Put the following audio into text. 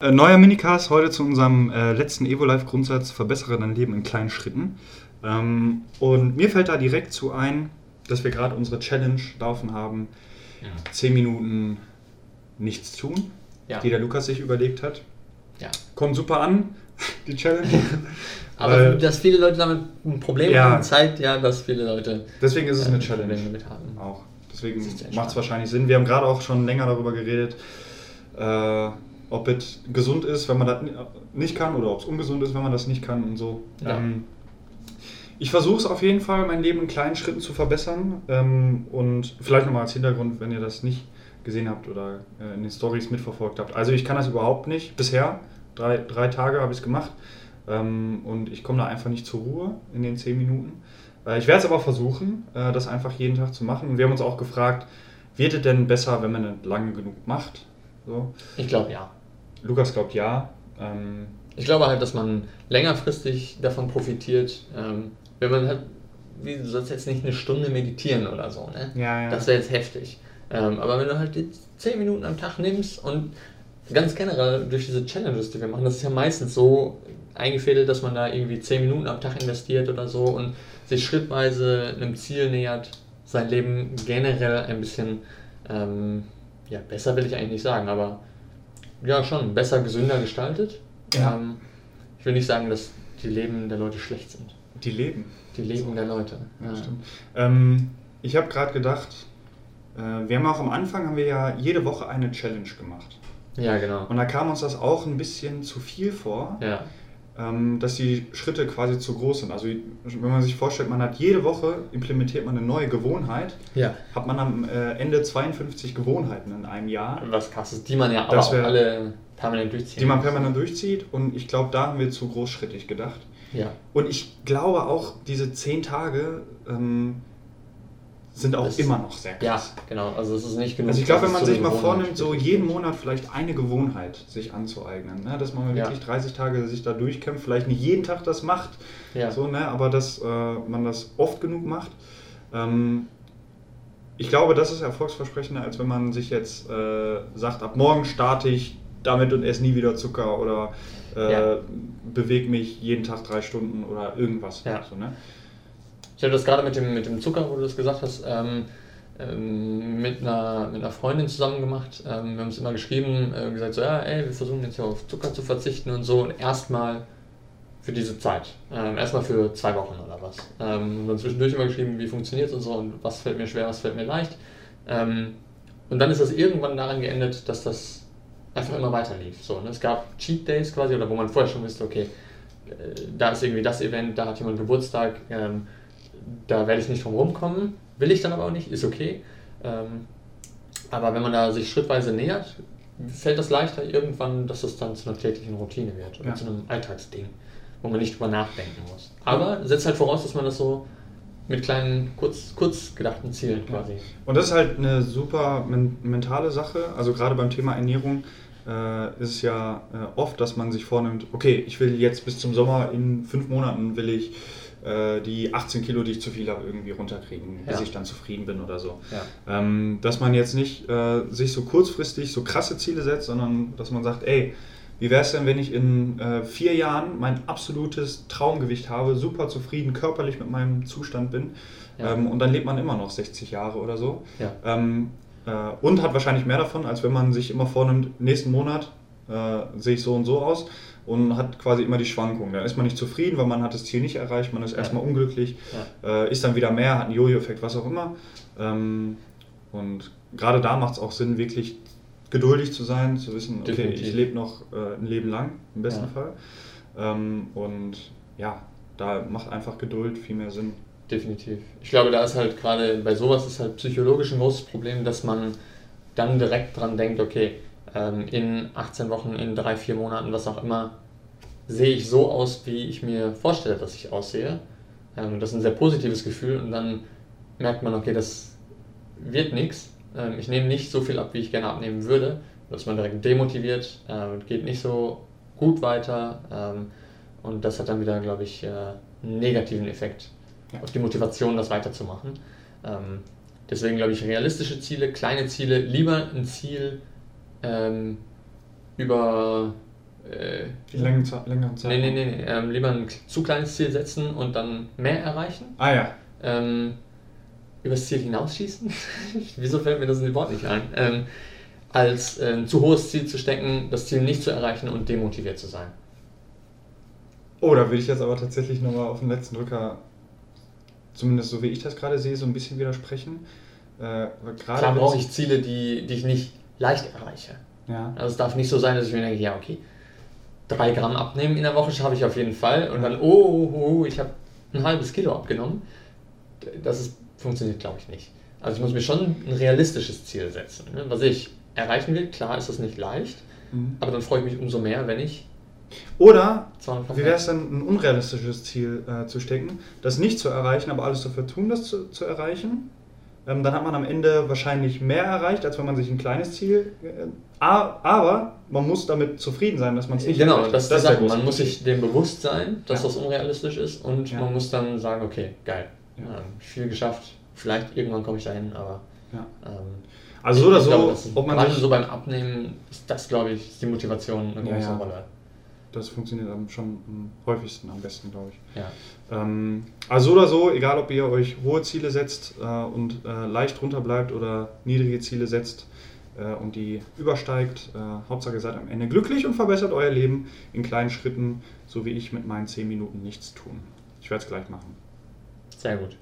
Äh, neuer Minicast heute zu unserem äh, letzten Evo-Life-Grundsatz: Verbessere dein Leben in kleinen Schritten. Ähm, und mir fällt da direkt zu ein, dass wir gerade unsere Challenge laufen haben: ja. 10 Minuten nichts tun, ja. die der Lukas sich überlegt hat. Ja. Kommt super an, die Challenge. Aber Weil, dass viele Leute damit ein Problem ja, haben, zeigt ja, dass viele Leute. Deswegen ist es eine Challenge. Damit haben. Auch. Deswegen macht es wahrscheinlich Sinn. Wir haben gerade auch schon länger darüber geredet. Ob es gesund ist, wenn man das nicht kann oder ob es ungesund ist, wenn man das nicht kann und so. Ja. Ähm, ich versuche es auf jeden Fall, mein Leben in kleinen Schritten zu verbessern. Ähm, und vielleicht nochmal als Hintergrund, wenn ihr das nicht gesehen habt oder äh, in den Stories mitverfolgt habt. Also ich kann das überhaupt nicht. Bisher, drei, drei Tage habe ich es gemacht. Ähm, und ich komme da einfach nicht zur Ruhe in den zehn Minuten. Äh, ich werde es aber versuchen, äh, das einfach jeden Tag zu machen. Und wir haben uns auch gefragt, wird es denn besser, wenn man es lange genug macht? So. Ich glaube ja. Lukas glaubt ja. Ähm, ich glaube halt, dass man längerfristig davon profitiert, ähm, wenn man halt, wie du sollst jetzt nicht eine Stunde meditieren oder so, ne? Ja, ja. Das wäre jetzt heftig. Ähm, aber wenn du halt die 10 Minuten am Tag nimmst und ganz generell durch diese Challenges, die wir machen, das ist ja meistens so eingefädelt, dass man da irgendwie 10 Minuten am Tag investiert oder so und sich schrittweise einem Ziel nähert, sein Leben generell ein bisschen, ähm, ja, besser will ich eigentlich nicht sagen, aber ja, schon. Besser, gesünder gestaltet. Ja. Ähm, ich will nicht sagen, dass die Leben der Leute schlecht sind. Die Leben? Die Leben so. der Leute. Ja, ja. stimmt. Ähm, ich habe gerade gedacht, äh, wir haben auch am Anfang haben wir ja jede Woche eine Challenge gemacht. Ja, genau. Und da kam uns das auch ein bisschen zu viel vor. Ja. Ähm, dass die Schritte quasi zu groß sind. Also wenn man sich vorstellt, man hat jede Woche implementiert man eine neue Gewohnheit, ja. hat man am äh, Ende 52 Gewohnheiten in einem Jahr. Was krass ist, die man ja aber auch alle permanent durchzieht. Die man permanent durchzieht und ich glaube, da haben wir zu großschrittig gedacht. Ja. Und ich glaube auch, diese 10 Tage ähm, sind auch das, immer noch sehr krass. Ja, genau. Also es ist nicht genug. Also ich glaube, wenn man sich mal vornimmt, so jeden Monat vielleicht eine Gewohnheit sich anzueignen, ne? dass man ja. wirklich 30 Tage sich da durchkämpft, vielleicht nicht jeden Tag das macht, ja. so, ne? aber dass äh, man das oft genug macht. Ähm, ich glaube, das ist erfolgsversprechender, als wenn man sich jetzt äh, sagt, ab morgen starte ich damit und esse nie wieder Zucker oder äh, ja. bewege mich jeden Tag drei Stunden oder irgendwas. Ja. So, ne? Ich habe das gerade mit dem, mit dem Zucker, wo du das gesagt hast, ähm, ähm, mit, einer, mit einer Freundin zusammen gemacht. Ähm, wir haben es immer geschrieben, äh, gesagt so, ja, ey, wir versuchen jetzt ja auf Zucker zu verzichten und so und erstmal für diese Zeit. Ähm, erstmal für zwei Wochen oder was. Ähm, dann zwischendurch immer geschrieben, wie funktioniert es und so und was fällt mir schwer, was fällt mir leicht. Ähm, und dann ist das irgendwann daran geendet, dass das einfach immer weiter lief. So, ne? Es gab Cheat Days quasi, oder wo man vorher schon wusste, okay, äh, da ist irgendwie das Event, da hat jemand Geburtstag, ähm, da werde ich nicht drum rumkommen, will ich dann aber auch nicht, ist okay. Ähm, aber wenn man da sich schrittweise nähert, fällt das leichter irgendwann, dass es dann zu einer täglichen Routine wird oder ja. zu einem Alltagsding, wo man nicht drüber nachdenken muss. Aber setzt halt voraus, dass man das so mit kleinen, kurz, kurz gedachten Zielen quasi. Und das ist halt eine super men mentale Sache. Also gerade beim Thema Ernährung äh, ist es ja äh, oft, dass man sich vornimmt, okay, ich will jetzt bis zum Sommer, in fünf Monaten will ich äh, die 18 Kilo, die ich zu viel habe, irgendwie runterkriegen, bis ja. ich dann zufrieden bin oder so. Ja. Ähm, dass man jetzt nicht äh, sich so kurzfristig so krasse Ziele setzt, sondern dass man sagt, ey, wie wäre es denn, wenn ich in äh, vier Jahren mein absolutes Traumgewicht habe, super zufrieden körperlich mit meinem Zustand bin ja. ähm, und dann lebt man immer noch 60 Jahre oder so. Ähm, äh, und hat wahrscheinlich mehr davon, als wenn man sich immer vornimmt, nächsten Monat äh, sehe ich so und so aus und hat quasi immer die Schwankungen. Dann ist man nicht zufrieden, weil man hat das Ziel nicht erreicht, man ist ja. erstmal unglücklich, ja. äh, ist dann wieder mehr, hat einen Jojo-Effekt, was auch immer. Ähm, und gerade da macht es auch Sinn, wirklich geduldig zu sein, zu wissen, okay, Definitiv. ich lebe noch äh, ein Leben lang, im besten ja. Fall. Ähm, und ja, da macht einfach Geduld viel mehr Sinn. Definitiv. Ich glaube, da ist halt gerade bei sowas ist halt psychologisch ein großes Problem, dass man dann direkt dran denkt, okay, ähm, in 18 Wochen, in drei, vier Monaten, was auch immer, sehe ich so aus, wie ich mir vorstelle, dass ich aussehe. Ähm, das ist ein sehr positives Gefühl und dann merkt man, okay, das wird nichts. Ähm, ich nehme nicht so viel ab, wie ich gerne abnehmen würde. Da ist man direkt demotiviert, äh, geht nicht so gut weiter ähm, und das hat dann wieder, glaube ich, äh, einen negativen Effekt ja. auf die Motivation, das weiterzumachen. Ähm, deswegen glaube ich, realistische Ziele, kleine Ziele, lieber ein Ziel, ähm, über äh, Längeren, längeren Zeit. Nee, nee, nee, nee. Ähm, lieber ein zu kleines Ziel setzen und dann mehr erreichen. Ah ja. Ähm, übers Ziel hinausschießen? Wieso fällt mir das Wort nicht ein? Ähm, als ein zu hohes Ziel zu stecken, das Ziel nicht zu erreichen und demotiviert zu sein. Oh, da will ich jetzt aber tatsächlich nochmal auf den letzten Drücker, zumindest so wie ich das gerade sehe, so ein bisschen widersprechen. Äh, Klar brauche ich Ziele, die, die ich nicht leicht erreiche. Ja. Also es darf nicht so sein, dass ich mir denke, ja, okay, drei Gramm abnehmen in der Woche schaffe ich auf jeden Fall und dann, oh, oh, oh ich habe ein halbes Kilo abgenommen. Das ist, funktioniert, glaube ich, nicht. Also ich muss mir schon ein realistisches Ziel setzen. Ne? Was ich erreichen will, klar ist das nicht leicht, mhm. aber dann freue ich mich umso mehr, wenn ich oder wie wäre es dann, ein unrealistisches Ziel äh, zu stecken, das nicht zu erreichen, aber alles dafür tun, das zu, zu erreichen? Ähm, dann hat man am Ende wahrscheinlich mehr erreicht, als wenn man sich ein kleines Ziel. Äh, aber man muss damit zufrieden sein, dass man es nicht Genau, erreicht. das, das ist der Man muss sich dem bewusst sein, dass ja. das unrealistisch ist und ja. man muss dann sagen, okay, geil, ja. ähm, viel geschafft. Vielleicht irgendwann komme ich dahin, aber. Ähm, also so oder so, glaube, ob man sich so beim Abnehmen ist das, glaube ich, die Motivation eine große Rolle das funktioniert am schon am häufigsten, am besten, glaube ich. Ja. Ähm, also oder so, egal ob ihr euch hohe Ziele setzt äh, und äh, leicht runter bleibt oder niedrige Ziele setzt äh, und die übersteigt, äh, Hauptsache ihr seid am Ende glücklich und verbessert euer Leben in kleinen Schritten, so wie ich mit meinen 10 Minuten nichts tun. Ich werde es gleich machen. Sehr gut.